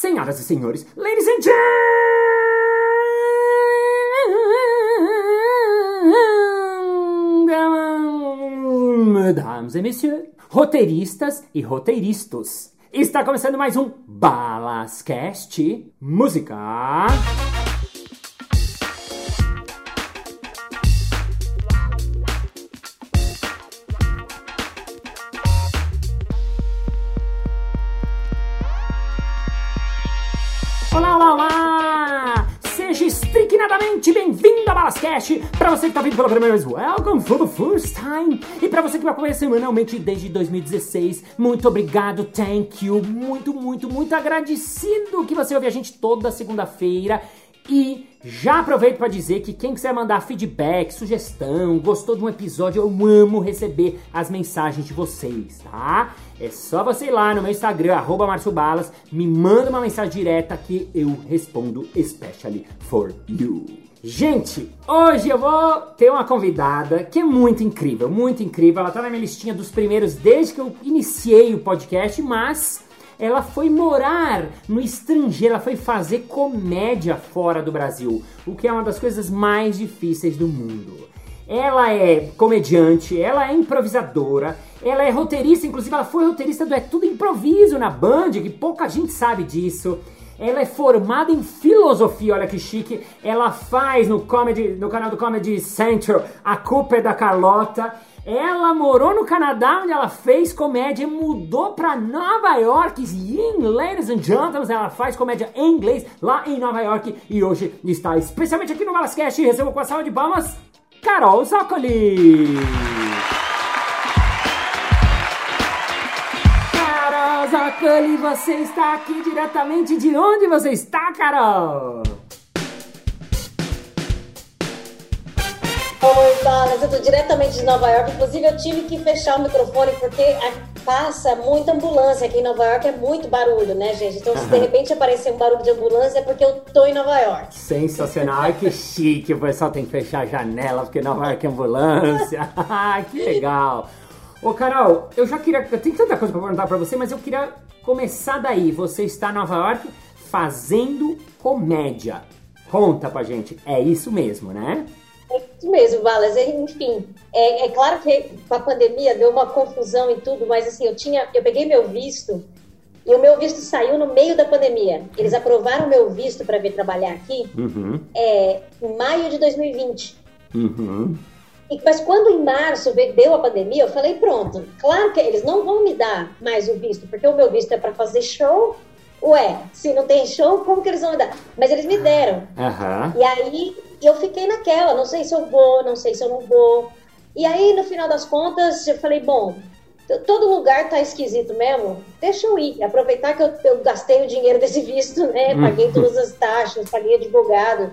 senhoras e senhores, ladies and gentlemen, mesdames e messieurs, roteiristas e roteiristas. Está começando mais um Balascast Música. Bem-vindo a Balascast! Para você que está vindo pela primeira vez, welcome for the first time! E para você que me acompanha semanalmente desde 2016, muito obrigado, thank you! Muito, muito, muito agradecido que você ouve a gente toda segunda-feira. E já aproveito para dizer que quem quiser mandar feedback, sugestão, gostou de um episódio, eu amo receber as mensagens de vocês, tá? É só você ir lá no meu Instagram, arroba me manda uma mensagem direta que eu respondo especially for you. Gente, hoje eu vou ter uma convidada que é muito incrível, muito incrível. Ela tá na minha listinha dos primeiros desde que eu iniciei o podcast, mas ela foi morar no estrangeiro, ela foi fazer comédia fora do Brasil, o que é uma das coisas mais difíceis do mundo. Ela é comediante, ela é improvisadora, ela é roteirista, inclusive ela foi roteirista do É Tudo Improviso na Band, que pouca gente sabe disso. Ela é formada em filosofia, olha que chique. Ela faz no, comedy, no canal do Comedy Central A Culpa é da Carlota. Ela morou no Canadá, onde ela fez comédia, mudou para Nova York. E, ladies and gentlemen, ela faz comédia em inglês lá em Nova York. E hoje está especialmente aqui no Balascast. Recebo com a salva de palmas, Carol Zócoli. Carol Zócoli, você está aqui diretamente de onde você está, Carol? Oi, Balas, eu tô diretamente de Nova York. Inclusive, eu tive que fechar o microfone porque passa muita ambulância aqui em Nova York, é muito barulho, né, gente? Então, se de repente aparecer um barulho de ambulância, é porque eu tô em Nova York. Sensacional, Ai, que chique. O pessoal tem que fechar a janela porque Nova York é ambulância. que legal. Ô, Carol, eu já queria. Eu tenho tanta coisa pra perguntar pra você, mas eu queria começar daí. Você está em Nova York fazendo comédia. Conta pra gente. É isso mesmo, né? É isso mesmo, Balas. Enfim, é, é, claro que com a pandemia deu uma confusão e tudo, mas assim, eu tinha, eu peguei meu visto e o meu visto saiu no meio da pandemia. Eles aprovaram meu visto para vir trabalhar aqui uhum. é, em maio de 2020. Uhum. E, mas quando em março deu a pandemia, eu falei, pronto, claro que eles não vão me dar mais o visto, porque o meu visto é para fazer show ué, se não tem show, como que eles vão me dar? Mas eles me deram. Uhum. E aí eu fiquei naquela, não sei se eu vou, não sei se eu não vou. E aí, no final das contas, eu falei, bom, todo lugar tá esquisito mesmo, deixa eu ir. Aproveitar que eu, eu gastei o dinheiro desse visto, né? Paguei todas as taxas, paguei advogado.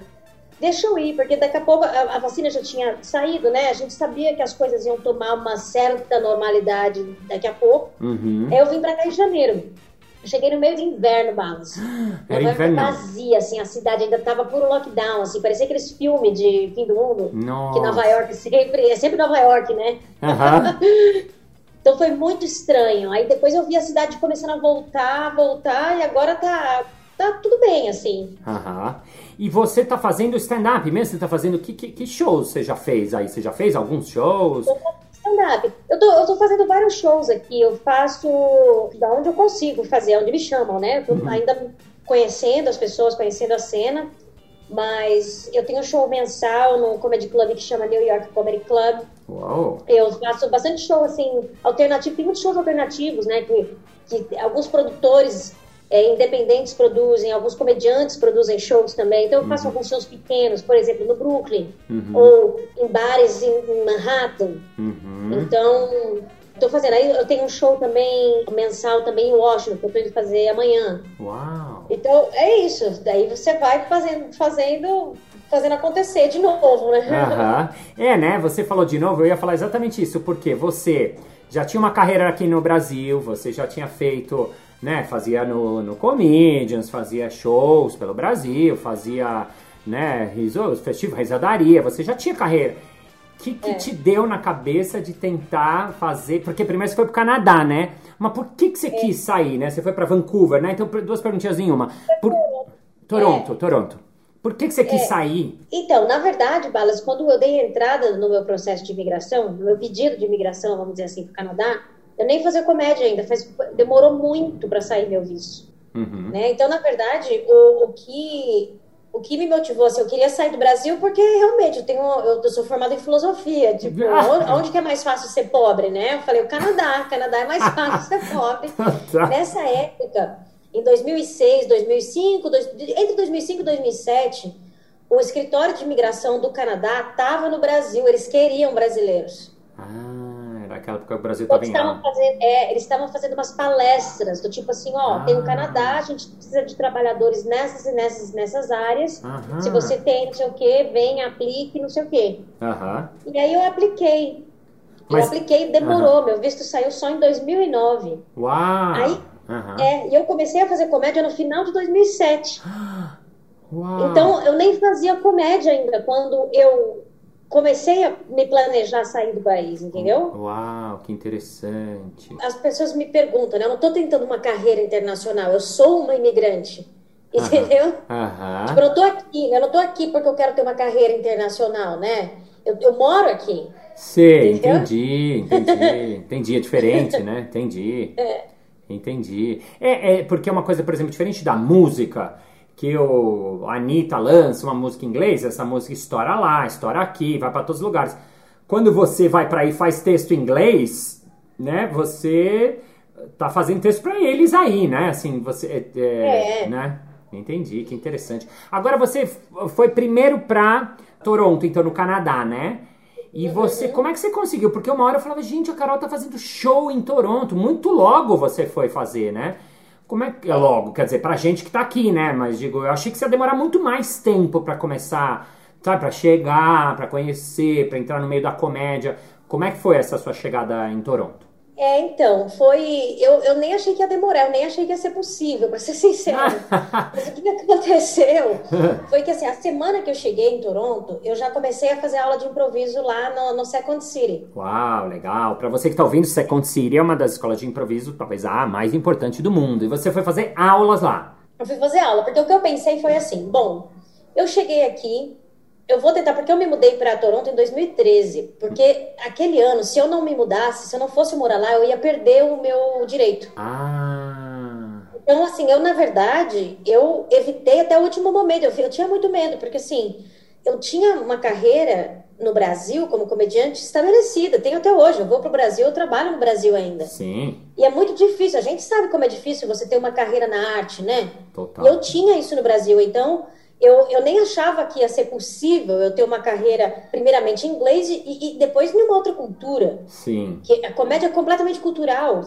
Deixa eu ir, porque daqui a pouco a, a, vacina já tinha saído, né? A gente sabia que as coisas iam tomar uma certa normalidade daqui a pouco. Uhum. Aí eu vim para cá em janeiro. Eu cheguei no meio de inverno, Balas. Era inverno. vazia, assim, a cidade ainda tava puro lockdown, assim, parecia aqueles filmes de fim do mundo. Nossa. Que Nova York sempre, é sempre Nova York, né? Uhum. então foi muito estranho. Aí depois eu vi a cidade começando a voltar, voltar, e agora tá, tá tudo bem, assim. Aham. Uhum. E você tá fazendo stand-up mesmo? Você tá fazendo que, que, que, shows você já fez aí? Você já fez alguns shows? Eu stand-up. Eu tô, eu tô fazendo vários shows aqui. Eu faço da onde eu consigo fazer, onde me chamam, né? Eu tô uhum. ainda conhecendo as pessoas, conhecendo a cena. Mas eu tenho um show mensal no Comedy Club que chama New York Comedy Club. Uau. Eu faço bastante show, assim, alternativo. Tem muitos shows alternativos, né? Que, que alguns produtores é, independentes produzem, alguns comediantes produzem shows também. Então eu faço uhum. alguns shows pequenos, por exemplo, no Brooklyn, uhum. ou em bares em, em Manhattan. Uhum. Então, estou fazendo. Aí eu tenho um show também mensal também em Washington, que eu estou indo fazer amanhã. Uau! Então é isso. Daí você vai fazendo, fazendo fazendo acontecer de novo, né? Uhum. É, né? Você falou de novo, eu ia falar exatamente isso, porque você já tinha uma carreira aqui no Brasil, você já tinha feito né, fazia no, no Comedians, fazia shows pelo Brasil, fazia, né, riso, festival, risadaria, você já tinha carreira. O que, que é. te deu na cabeça de tentar fazer? Porque primeiro você foi pro Canadá, né? Mas por que, que você é. quis sair, né? Você foi para Vancouver, né? Então, duas perguntinhas em uma. Por... Toronto, Toronto. Por que, que você quis é, sair? Então, na verdade, Balas, quando eu dei entrada no meu processo de imigração, no meu pedido de imigração, vamos dizer assim, para o Canadá, eu nem fazia comédia ainda, faz, demorou muito para sair meu visto. Uhum. Né? Então, na verdade, o, o, que o que me motivou, assim, eu queria sair do Brasil porque realmente eu tenho, eu, eu sou formada em filosofia, tipo, onde, onde, que é mais fácil ser pobre, né? Eu falei, o Canadá, Canadá é mais fácil ser pobre. Tá. Nessa época, em 2006, 2005, dois, entre 2005 e 2007, o escritório de imigração do Canadá estava no Brasil, eles queriam brasileiros. Ah, aquela época o Brasil estava em fazendo, é, Eles estavam fazendo umas palestras, do tipo assim, ó, ah. tem o Canadá, a gente precisa de trabalhadores nessas e nessas, nessas áreas. Aham. Se você tem não sei o quê, vem, aplique, não sei o quê. Aham. E aí eu apliquei. Mas... Eu apliquei, demorou, meu visto saiu só em 2009. Uau! Aí. É, e eu comecei a fazer comédia no final de 2007. Uau. Então, eu nem fazia comédia ainda quando eu comecei a me planejar sair do país, entendeu? Uau, que interessante. As pessoas me perguntam, né? Eu não estou tentando uma carreira internacional, eu sou uma imigrante. Entendeu? Uhum. Tipo, eu não tô aqui, né? Eu não tô aqui porque eu quero ter uma carreira internacional, né? Eu, eu moro aqui. Sei, entendi, entendi. entendi, é diferente, né? Entendi. É. Entendi. É, é porque é uma coisa, por exemplo, diferente da música, que o a Anitta lança uma música em inglês, essa música estoura lá, estoura aqui, vai para todos os lugares. Quando você vai para aí e faz texto em inglês, né, você tá fazendo texto para eles aí, né? Assim, você é, é, é. né? Entendi, que interessante. Agora você foi primeiro para Toronto, então no Canadá, né? E você, como é que você conseguiu? Porque uma hora eu falava, gente, a Carol tá fazendo show em Toronto. Muito logo você foi fazer, né? Como é que é logo? Quer dizer, pra gente que tá aqui, né? Mas digo, eu achei que você ia demorar muito mais tempo para começar, sabe? Pra chegar, para conhecer, para entrar no meio da comédia. Como é que foi essa sua chegada em Toronto? É, então, foi. Eu, eu nem achei que ia demorar, eu nem achei que ia ser possível, para ser sincero. Mas o que aconteceu foi que, assim, a semana que eu cheguei em Toronto, eu já comecei a fazer aula de improviso lá no, no Second City. Uau, legal. Para você que tá ouvindo, Second City é uma das escolas de improviso, talvez a mais importante do mundo. E você foi fazer aulas lá? Eu fui fazer aula, porque o que eu pensei foi assim: bom, eu cheguei aqui, eu vou tentar, porque eu me mudei para Toronto em 2013. Porque aquele ano, se eu não me mudasse, se eu não fosse morar lá, eu ia perder o meu direito. Ah. Então, assim, eu, na verdade, eu evitei até o último momento. Eu, eu tinha muito medo, porque, assim, eu tinha uma carreira no Brasil como comediante estabelecida. Tenho até hoje. Eu vou para o Brasil, eu trabalho no Brasil ainda. Sim. E é muito difícil. A gente sabe como é difícil você ter uma carreira na arte, né? Total. E eu tinha isso no Brasil. Então eu, eu nem achava que ia ser possível eu ter uma carreira, primeiramente em inglês e, e depois em uma outra cultura. Sim. Que a comédia é completamente cultural,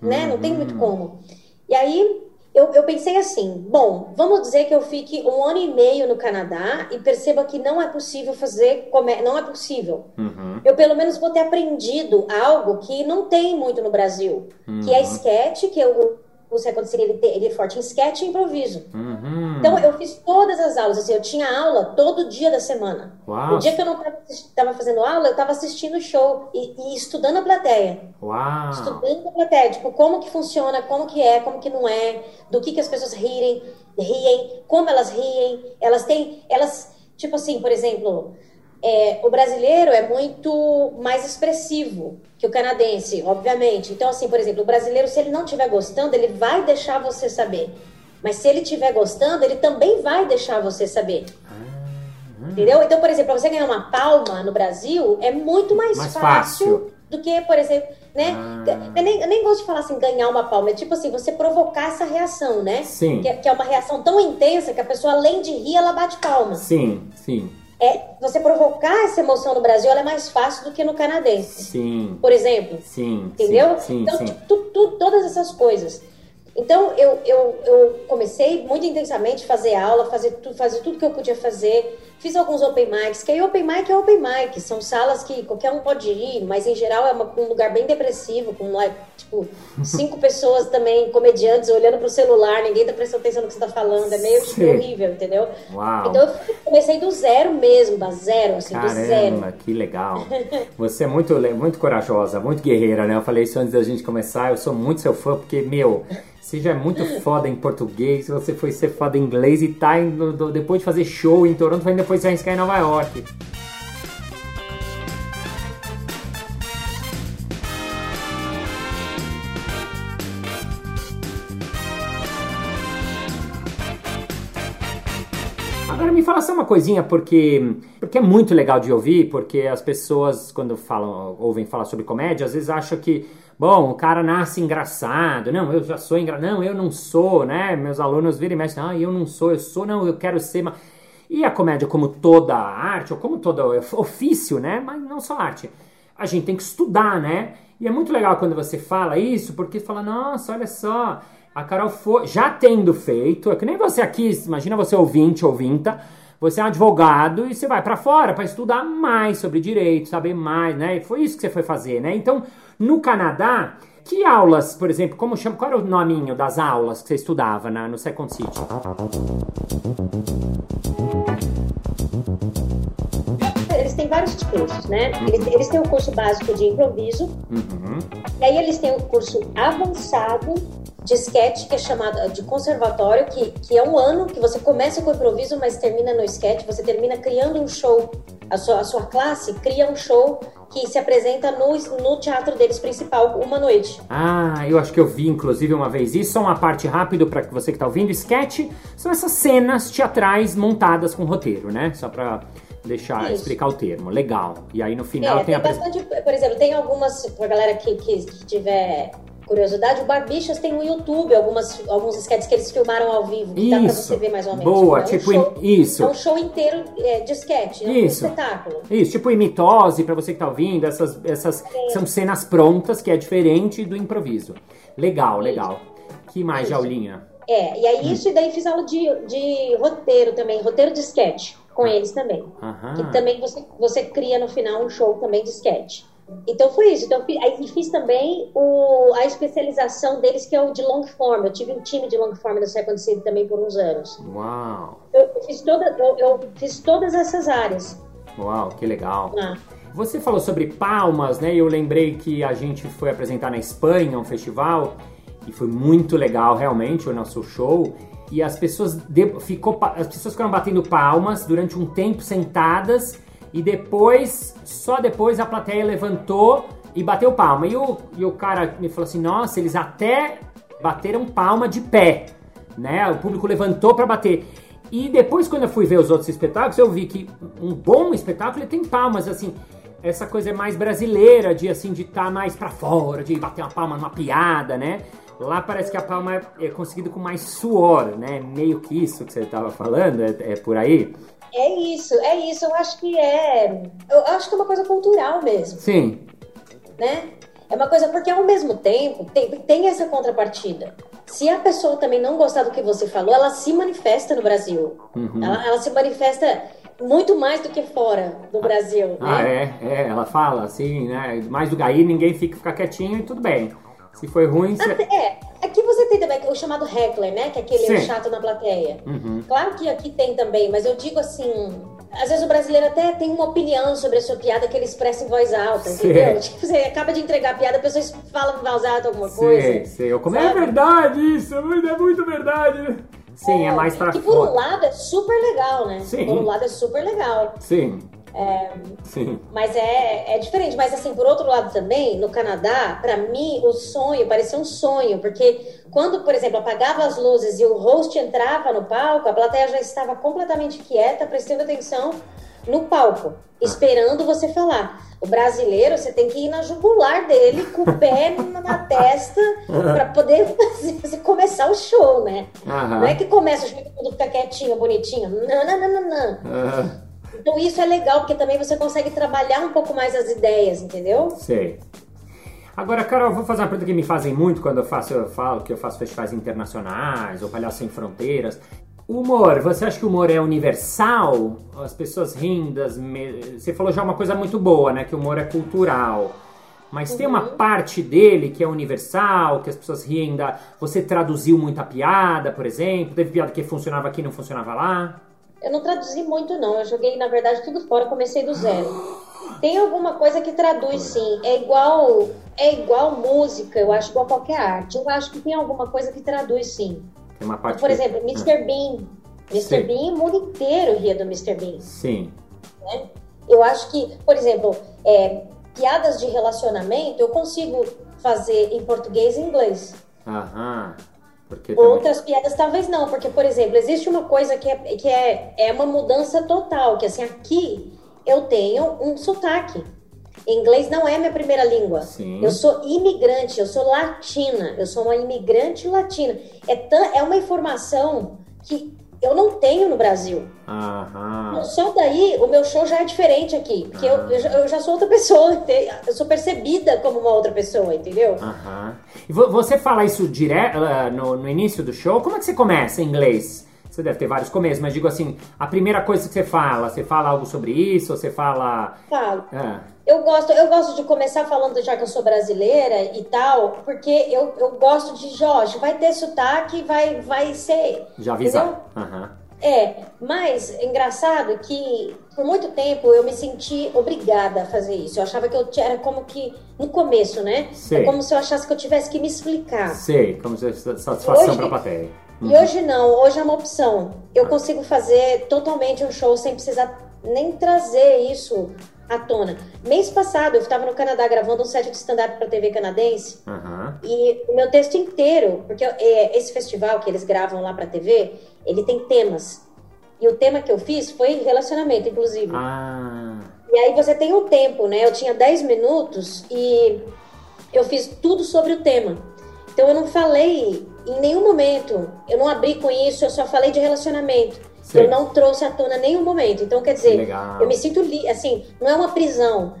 né? Uhum. Não tem muito uhum. como. E aí eu, eu pensei assim: bom, vamos dizer que eu fique um ano e meio no Canadá e perceba que não é possível fazer comédia, não é possível. Uhum. Eu pelo menos vou ter aprendido algo que não tem muito no Brasil, uhum. que é uhum. sketch, que eu o Second City ele, ele é forte em sketch e improviso. Uhum. Então eu fiz todas as aulas, assim, eu tinha aula todo dia da semana. Uau. O dia que eu não estava fazendo aula, eu estava assistindo o show e, e, estudando a plateia. Uau. Estudando a plateia, tipo, como que funciona, como que é, como que não é, do que que as pessoas riem, riem, como elas riem, elas têm, elas, tipo assim, por exemplo, é, o brasileiro é muito mais expressivo que o canadense, obviamente. Então, assim, por exemplo, o brasileiro, se ele não estiver gostando, ele vai deixar você saber. Mas se ele estiver gostando, ele também vai deixar você saber. Ah, Entendeu? Então, por exemplo, para você ganhar uma palma no Brasil, é muito mais, mais fácil, fácil, do que, por exemplo, né? Ah. Eu, nem, eu nem gosto de falar assim, ganhar uma palma. É tipo assim, você provocar essa reação, né? Sim. Que, é, que é uma reação tão intensa que a pessoa, além de rir, ela bate palma. Sim, sim é você provocar essa emoção no Brasil é mais fácil do que no canadense. Sim. Por exemplo. Sim. Entendeu? Sim, então, sim. Tu, tu, todas essas coisas. Então, eu, eu, eu comecei muito intensamente a fazer aula, fazer, tu, fazer tudo que eu podia fazer. Fiz alguns open mics, que aí open mic é open mic, são salas que qualquer um pode ir, mas em geral é uma, um lugar bem depressivo, com tipo, cinco pessoas também, comediantes, olhando pro celular, ninguém tá prestando atenção no que você tá falando, é meio tipo, horrível, entendeu? Uau. Então eu comecei do zero mesmo, da zero, assim, Caramba, do zero. que legal. Você é muito, muito corajosa, muito guerreira, né? Eu falei isso antes da gente começar, eu sou muito seu fã, porque, meu, você já é muito foda em português, você foi ser foda em inglês e tá indo, depois de fazer show em Toronto, vai depois se arriscar em Nova York. Agora me fala só uma coisinha, porque, porque é muito legal de ouvir, porque as pessoas, quando falam, ouvem falar sobre comédia, às vezes acham que Bom, o cara nasce engraçado. Não, eu já sou engraçado. Não, eu não sou, né? Meus alunos viram e mexem. Ah, eu não sou, eu sou, não, eu quero ser. E a comédia, como toda arte, ou como todo ofício, né? Mas não só arte. A gente tem que estudar, né? E é muito legal quando você fala isso, porque fala, nossa, olha só, a Carol foi, já tendo feito, é que nem você aqui, imagina você ouvinte, ouvinta, você é um advogado e você vai para fora para estudar mais sobre direito, saber mais, né? E foi isso que você foi fazer, né? Então, no Canadá, que aulas, por exemplo, como chama, qual era o nominho das aulas que você estudava na, no Second City? Eles têm vários cursos, né? Uhum. Eles, eles, têm o curso básico de improviso, uhum. e aí eles têm o curso avançado de sketch, que é chamado de conservatório, que, que é um ano que você começa com improviso, mas termina no sketch, você termina criando um show. A sua, a sua classe cria um show que se apresenta no, no teatro deles principal uma noite. Ah, eu acho que eu vi inclusive uma vez isso. Só uma parte rápido para você que está ouvindo. Sketch são essas cenas teatrais montadas com roteiro, né? Só para deixar isso. explicar o termo. Legal. E aí no final é, tem, tem a bastante, por exemplo, tem algumas pra galera que, que, que tiver curiosidade, o Barbichas tem no YouTube algumas, alguns sketches que eles filmaram ao vivo, que isso. dá pra você ver mais ou menos. Boa, é um tipo, show, isso. É um show inteiro é, de sketch, é isso. um espetáculo. Isso, tipo imitose, pra você que tá ouvindo, essas, essas são cenas prontas, que é diferente do improviso. Legal, legal. Que mais, isso. Jaulinha? É, e aí hum. isso, e daí fiz aula de, de roteiro também, roteiro de sketch com ah. eles também. Aham. Que também você, você cria no final um show também de sketch. Então foi isso. Então, aí fiz também o, a especialização deles, que é o de long form. Eu tive um time de long form no Second City também por uns anos. Uau! Eu, eu fiz, toda, eu, eu, fiz todas essas áreas. Uau, que legal! Ah. Você falou sobre palmas, né? Eu lembrei que a gente foi apresentar na Espanha um festival e foi muito legal realmente o nosso show. E as pessoas de, ficou, as pessoas ficaram batendo palmas durante um tempo sentadas e depois, só depois a plateia levantou e bateu palma. E o, e o cara me falou assim: nossa, eles até bateram palma de pé, né? O público levantou para bater. E depois, quando eu fui ver os outros espetáculos, eu vi que um bom espetáculo tem palmas, assim. Essa coisa é mais brasileira, de assim, de estar tá mais para fora, de bater uma palma numa piada, né? Lá parece que a palma é, é conseguida com mais suor, né? Meio que isso que você estava falando, é, é por aí. É isso, é isso. Eu acho que é. Eu acho que é uma coisa cultural mesmo. Sim. Né? É uma coisa, porque ao mesmo tempo tem, tem essa contrapartida. Se a pessoa também não gostar do que você falou, ela se manifesta no Brasil. Uhum. Ela, ela, se manifesta muito mais do que fora do ah, Brasil. Ah, né? é, é. Ela fala assim, né? Mais do Gaí, ninguém fica, fica quietinho e tudo bem. Se foi ruim, você... É, tem também o chamado heckler, né? Que é aquele Sim. chato na plateia. Uhum. Claro que aqui tem também, mas eu digo assim... Às vezes o brasileiro até tem uma opinião sobre a sua piada que ele expressa em voz alta, Sim. entendeu? Tipo, você acaba de entregar a piada, a pessoa fala em voz alta alguma coisa. Sim, Eu como é verdade isso, é muito verdade. Sim, é, é mais pra Que por um lado é super legal, né? Sim. Por um lado é super legal. Sim. É, Sim. Mas é, é diferente. Mas assim, por outro lado também, no Canadá, para mim, o sonho parecia um sonho, porque quando, por exemplo, apagava as luzes e o host entrava no palco, a plateia já estava completamente quieta, prestando atenção no palco, esperando você falar. O brasileiro, você tem que ir na jugular dele, com o pé na testa, para poder fazer, começar o show, né? Uhum. Não é que começa o show e todo mundo fica quietinho, bonitinho. Não, não, não, não, não. Uhum. Então isso é legal, porque também você consegue trabalhar um pouco mais as ideias, entendeu? Sei. Agora, Carol, vou fazer uma pergunta que me fazem muito quando eu faço, eu falo que eu faço festivais internacionais ou Palhaço Sem Fronteiras. Humor, você acha que o humor é universal? As pessoas riem das... Me... Você falou já uma coisa muito boa, né? Que o humor é cultural. Mas uhum. tem uma uhum. parte dele que é universal, que as pessoas riem da. Você traduziu muita piada, por exemplo? Teve piada que funcionava aqui e não funcionava lá? Eu não traduzi muito, não. Eu joguei, na verdade, tudo fora, comecei do zero. Tem alguma coisa que traduz, sim. É igual, é igual música, eu acho, igual qualquer arte. Eu acho que tem alguma coisa que traduz, sim. Tem uma parte Por que... exemplo, Mr. Ah. Bean. Mr. Sim. Bean, o mundo inteiro ria do Mr. Bean. Sim. Né? Eu acho que, por exemplo, é, piadas de relacionamento eu consigo fazer em português e inglês. Aham. Porque Outras também... piadas talvez não, porque, por exemplo, existe uma coisa que, é, que é, é uma mudança total, que assim, aqui eu tenho um sotaque. Inglês não é minha primeira língua. Sim. Eu sou imigrante, eu sou latina, eu sou uma imigrante latina. É, é uma informação que eu não tenho no Brasil. Aham. Só daí o meu show já é diferente aqui. Porque eu, eu, já, eu, já sou outra pessoa. Eu sou percebida como uma outra pessoa, entendeu? Aham. E você fala isso direto uh, no, no início do show? Como é que você começa em inglês? Você deve ter vários começos, mas digo assim, a primeira coisa que você fala, você fala algo sobre isso? Você fala. Falo. É. Eu gosto, eu gosto de começar falando já que eu sou brasileira e tal, porque eu, eu gosto de Jorge, vai ter sotaque, vai, vai ser. Já avisar. Uhum. É, mas engraçado que por muito tempo eu me senti obrigada a fazer isso. Eu achava que eu era como que no começo, né? Sei. É como se eu achasse que eu tivesse que me explicar. Sei, como se satisfação para a plateia. Uhum. E hoje não, hoje é uma opção. Eu consigo fazer totalmente um show sem precisar nem trazer isso à tona. Mês passado eu estava no Canadá gravando um set de stand-up para TV canadense uhum. e o meu texto inteiro, porque é, esse festival que eles gravam lá para TV, ele tem temas. E o tema que eu fiz foi relacionamento, inclusive. Ah. E aí você tem um tempo, né? Eu tinha 10 minutos e eu fiz tudo sobre o tema. Então eu não falei em nenhum momento, eu não abri com isso, eu só falei de relacionamento. Eu não trouxe à tona nenhum momento. Então, quer dizer, Legal. eu me sinto assim, não é uma prisão,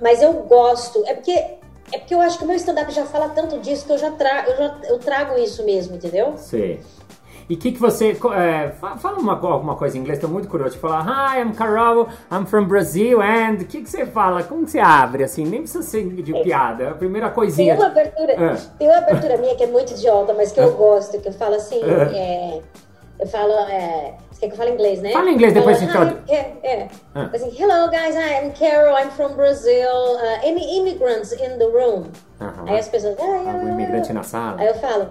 mas eu gosto. É porque é porque eu acho que o meu stand-up já fala tanto disso que eu já, tra eu já eu trago isso mesmo, entendeu? Sim. E o que, que você. É, fala uma, alguma coisa em inglês, estou muito curioso de falar. Hi, I'm Carol, I'm from Brazil, and o que, que você fala? Como que você abre assim? Nem precisa ser de é. piada, é a primeira coisinha. Tem uma abertura, ah. tem uma abertura minha que é muito idiota, mas que eu ah. gosto, que eu falo assim. Ah. É, eu falo. É, você quer que eu fale inglês, né? Fala inglês depois então. É, é. Ah. Assim, hello guys, I'm Carol, I'm from Brazil. Uh, any immigrants in the room? Aí as pessoas. Ah, Algum imigrante na sala? Aí eu falo.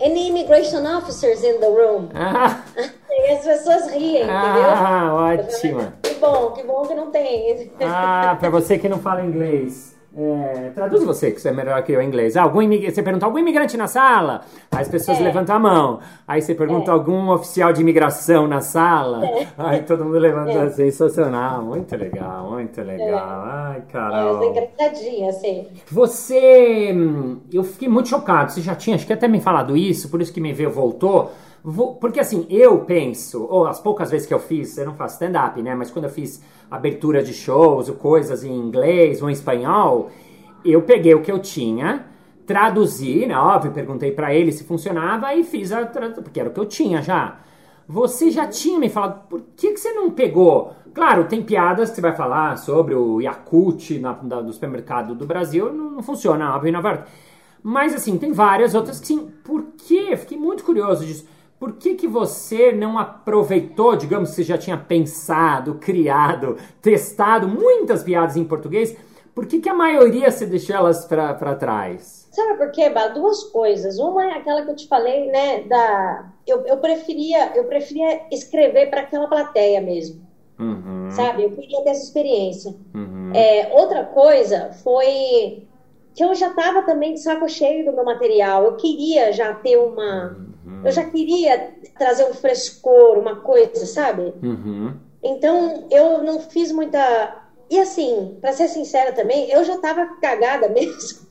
Any immigration officers in the room? Ah. E as pessoas riem, entendeu? Ah, ótima. Que bom, que bom que não tem. Ah, pra você que não fala inglês. É, traduz você, que você é melhor que eu em inglês. Ah, algum Você pergunta algum imigrante na sala? Aí as pessoas é. levantam a mão. Aí você pergunta é. algum oficial de imigração na sala? É. Aí todo mundo levanta. É. Sensacional. Muito legal, muito legal. Ai, Carol. É, engraçadinha, assim. Você... Hum, eu fiquei muito chocado. Você já tinha, acho que até me falado isso, por isso que me veio, voltou. Porque assim, eu penso, ou as poucas vezes que eu fiz, eu não faço stand-up, né? Mas quando eu fiz abertura de shows, ou coisas em inglês ou em espanhol, eu peguei o que eu tinha, traduzi, né? Óbvio, perguntei para ele se funcionava e fiz a tradução, porque era o que eu tinha já. Você já tinha me falado, por que, que você não pegou? Claro, tem piadas que você vai falar sobre o Yakult na, da, do supermercado do Brasil, não, não funciona, óbvio, na verdade. Mas assim, tem várias outras que sim. Por quê? Fiquei muito curioso disso. Por que, que você não aproveitou, digamos que você já tinha pensado, criado, testado muitas piadas em português? Por que, que a maioria você deixou elas para trás? Sabe por quê, Bá? Duas coisas. Uma é aquela que eu te falei, né? Da... Eu, eu, preferia, eu preferia escrever para aquela plateia mesmo. Uhum. Sabe? Eu queria ter essa experiência. Uhum. É, outra coisa foi que eu já estava também de saco cheio do meu material. Eu queria já ter uma. Uhum eu já queria trazer um frescor, uma coisa, sabe? Uhum. Então eu não fiz muita. E assim, para ser sincera também, eu já tava cagada mesmo.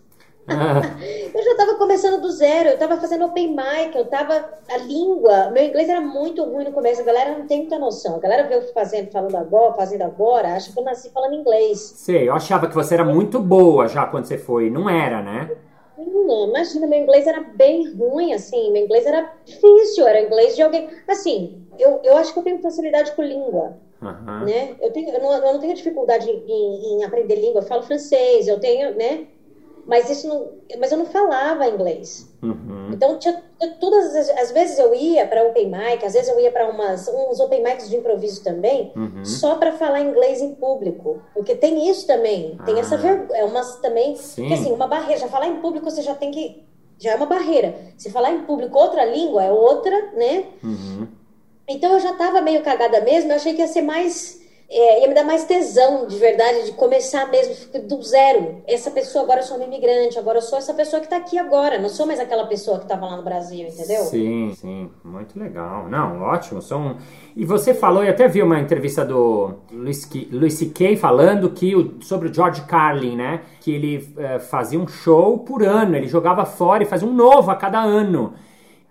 eu já estava começando do zero, eu estava fazendo open mic, eu estava a língua, meu inglês era muito ruim no começo, a galera não tem muita noção. A galera vê eu fazendo, falando agora, fazendo agora, acha que eu nasci falando inglês. Sei, eu achava que você era muito boa já quando você foi, não era, né? Não, imagina, meu inglês era bem ruim, assim, meu inglês era difícil, era inglês de alguém. Assim, eu, eu acho que eu tenho facilidade com língua. Uhum. Né? Eu, tenho, eu, não, eu não tenho dificuldade em, em, aprender língua, eu falo francês, eu tenho, né? Mas isso não, mas eu não falava inglês. Uhum. Então tinha, todas as, as, vezes eu ia para open mic, às vezes eu ia para umas uns open mics de improviso também, uhum. só para falar inglês em público, porque tem isso também, tem ah. essa vergonha, é umas também, Sim. que assim, uma barreira, já falar em público você já tem que já é uma barreira. Se falar em público outra língua é outra, né? Uhum. Então eu já estava meio cagada mesmo, eu achei que ia ser mais. É, ia me dar mais tesão, de verdade, de começar mesmo do zero. Essa pessoa, agora eu sou uma imigrante, agora eu sou essa pessoa que está aqui agora, não sou mais aquela pessoa que estava lá no Brasil, entendeu? Sim, sim, muito legal. Não, ótimo. São... E você falou, e até vi uma entrevista do Luis C.K. falando que o, sobre o George Carlin, né? Que ele é, fazia um show por ano, ele jogava fora e fazia um novo a cada ano.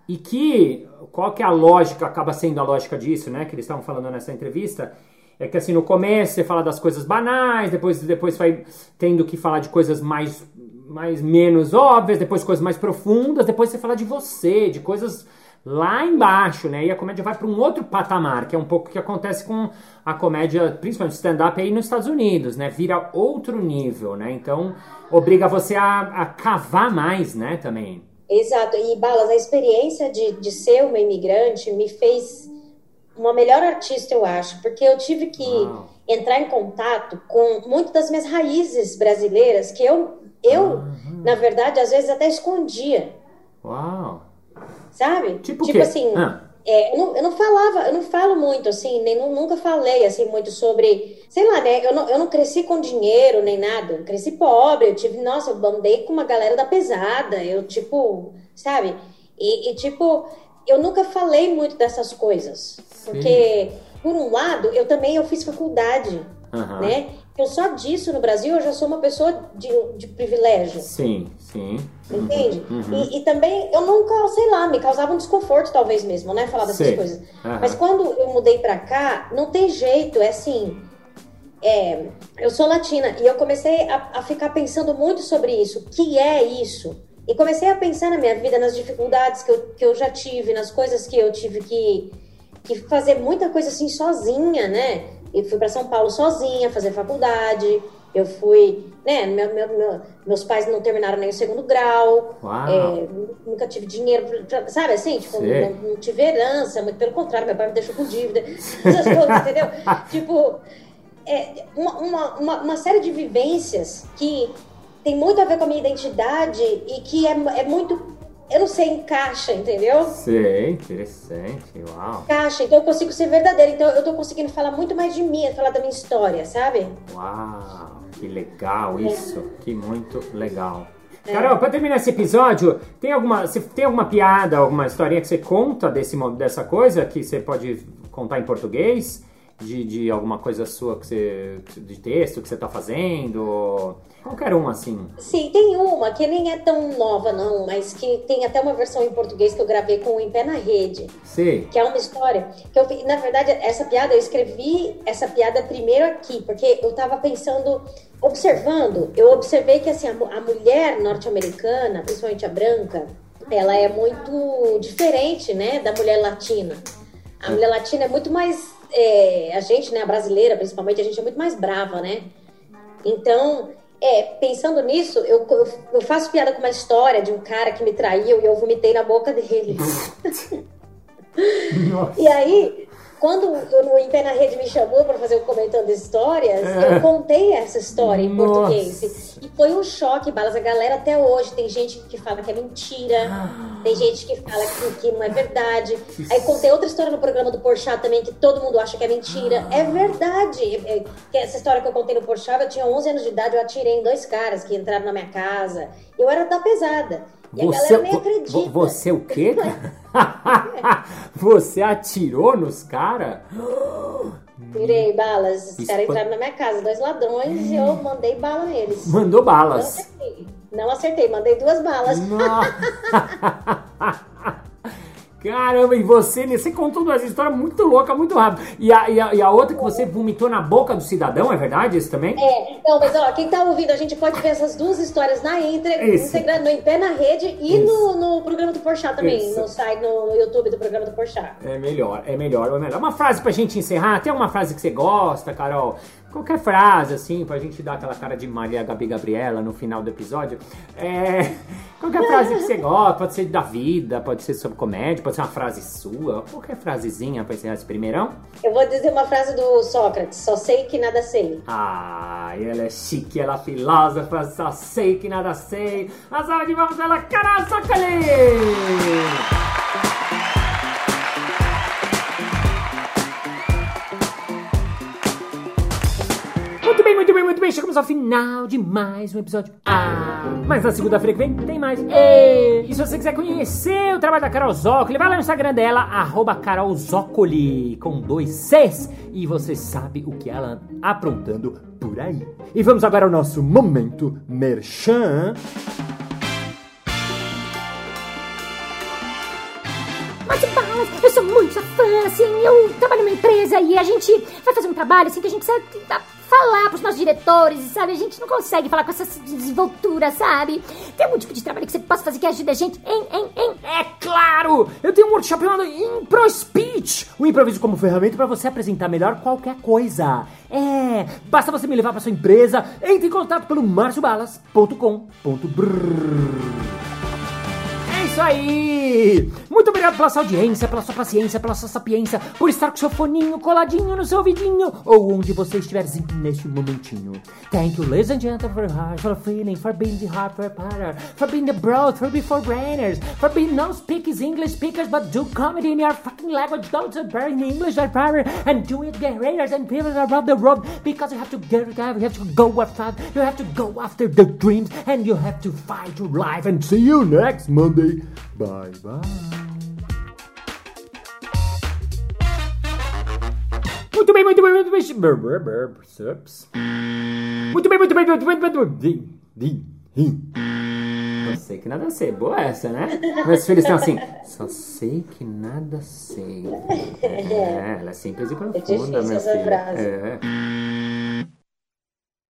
E que qual que é a lógica, acaba sendo a lógica disso, né? Que eles estavam falando nessa entrevista. É que assim, no começo você fala das coisas banais, depois, depois vai tendo que falar de coisas mais, mais menos óbvias, depois coisas mais profundas, depois você fala de você, de coisas lá embaixo, né? E a comédia vai para um outro patamar, que é um pouco o que acontece com a comédia, principalmente stand-up aí nos Estados Unidos, né? Vira outro nível, né? Então, obriga você a, a cavar mais, né, também. Exato. E, Balas, a experiência de, de ser uma imigrante me fez uma melhor artista, eu acho, porque eu tive que Uau. entrar em contato com muitas das minhas raízes brasileiras que eu, eu uhum. na verdade, às vezes até escondia. Uau! Sabe? Tipo, tipo assim, ah. É, eu, não, eu não falava, eu não falo muito, assim, nem nunca falei, assim, muito sobre, sei lá, né, eu não, eu não cresci com dinheiro nem nada, eu cresci pobre, eu tive, nossa, eu bandei com uma galera da pesada, eu, tipo, sabe, e, e tipo, eu nunca falei muito dessas coisas, Sim. porque, por um lado, eu também, eu fiz faculdade, uhum. né, eu só disso no Brasil eu já sou uma pessoa de, de privilégio. Sim, sim. Entende? Uhum. E, e, também eu nunca, sei lá, me causava um desconforto talvez mesmo, né? Falar dessas Sim. coisas. Uhum. Mas quando eu mudei pra cá, não tem jeito, é assim. É, eu sou latina e eu comecei a, a ficar pensando muito sobre isso. O que é isso? E comecei a pensar na minha vida, nas dificuldades que eu, que eu já tive, nas coisas que eu tive que, que fazer muita coisa assim sozinha, né? Eu fui para São Paulo sozinha fazer faculdade. Eu fui, né? Meu, meu, meu, meus pais não terminaram nem o segundo grau. É, nunca tive dinheiro, pra, sabe assim? Tipo, não, não, tive herança, muito pelo contrário, meu pai me deixou com dívida. Essas coisas, entendeu? Tipo, é, uma, uma, uma, uma, série de vivências que tem muito a ver com a minha identidade e que é, é muito eu não sei, encaixa, entendeu? Sei, interessante, uau. Encaixa, então eu consigo ser verdadeira. Então eu tô conseguindo falar muito mais de mim, falar da minha história, sabe? Uau, que legal isso, é. que muito legal. É. Carol, para terminar esse episódio, tem alguma, você tem alguma piada, alguma historinha que você conta desse, dessa coisa que você pode contar em português? De, de alguma coisa sua que você. de texto que você tá fazendo? Qualquer um, assim. Sim, tem uma que nem é tão nova, não, mas que tem até uma versão em português que eu gravei com o Em Pé na Rede. Sim. Que é uma história. Que eu, na verdade, essa piada, eu escrevi essa piada primeiro aqui, porque eu tava pensando, observando, eu observei que assim, a, a mulher norte-americana, principalmente a branca, ela é muito diferente, né, da mulher latina. A mulher latina é muito mais. É, a gente, né, a brasileira principalmente, a gente é muito mais brava, né? Então, é, pensando nisso, eu, eu, faço piada com uma história de um cara que me traiu e eu vomitei na boca dele. e aí, quando o Em Pé na Rede me chamou para fazer o Comentando Histórias, é. eu contei essa história em Nossa. português. E foi um choque, Balas. A galera até hoje tem gente que fala que é mentira, ah. tem gente que fala que, que não é verdade. Aí contei outra história no programa do Porchat também, que todo mundo acha que é mentira. Ah. É verdade. É, é, essa história que eu contei no Porchat, eu tinha 11 anos de idade, eu atirei em dois caras que entraram na minha casa. Eu era da pesada. E você, a galera nem acredita. Você o quê? você atirou nos caras? Tirei balas. Os caras entraram na minha casa, dois ladrões, e eu mandei bala neles. Mandou balas? Não acertei, mandei duas balas. Caramba, e você, você contou duas histórias muito loucas, muito rápido. E a, e, a, e a outra que você vomitou na boca do cidadão, é verdade esse também? É, não, mas ó, quem tá ouvindo, a gente pode ver essas duas histórias na íntegra no Em Pé na Rede e no, no, programa do Porchat também, no site, no, no, YouTube do programa do Porchat. É melhor, é melhor, é melhor. Uma frase pra gente encerrar, tem uma frase que você gosta, Carol? Qualquer frase, assim, pra gente dar aquela cara de Maria Gabi Gabriela no final do episódio. É, qualquer frase que você gosta, pode ser da vida, pode ser sobre comédia, pode ser uma frase sua, qualquer frasezinha pra encerrar esse primeirão. Eu vou dizer uma frase do Sócrates, só sei que nada sei. Ah, ela é chique, ela é filósofa, só sei que nada sei. A salva de vamos ela, cara, sacanagem! Bem. Chegamos ao final de mais um episódio. Ah, mas na segunda-feira que vem tem mais. E, e se você quiser conhecer o trabalho da Carol Zócoli, vai lá no Instagram dela, arroba Carol Zócoli, com dois Cs. E você sabe o que ela aprontando por aí. E vamos agora ao nosso momento merchan. Assim, eu trabalho numa empresa e a gente vai fazer um trabalho assim que a gente precisa falar pros nossos diretores, sabe? A gente não consegue falar com essa desenvoltura, sabe? Tem algum tipo de trabalho que você possa fazer que ajude a gente? É claro! Eu tenho um workshop chamado Impro Speech, o improviso como ferramenta para você apresentar melhor qualquer coisa. É, basta você me levar para sua empresa, entre em contato pelo marciobalas.com.br isso aí! Muito obrigado pela sua audiência, pela sua paciência, pela sua sapiência, por estar com seu foninho coladinho no seu ouvidinho, ou onde você estiver neste momentinho. Thank you, ladies and gentlemen, for heart, for feeling, for being the heart for partner, for being the broad, for being for brainers, for being no speakers English speakers, but do comedy in your fucking language, don't bear in English or power, and do it guerrillas and people around the world, because you have to get it out, you have to go after, you have to go after the dreams, and you have to fight your life, and see you next Monday. Bye bye. Muito bem, muito bem, muito bem. Muito bem, muito bem, muito bem, muito bem. Eu sei que nada sei. Boa essa, né? Meus filhos estão assim. Só sei que nada sei. É, ela é simples e profunda, é difícil meu essa filho. frase. É.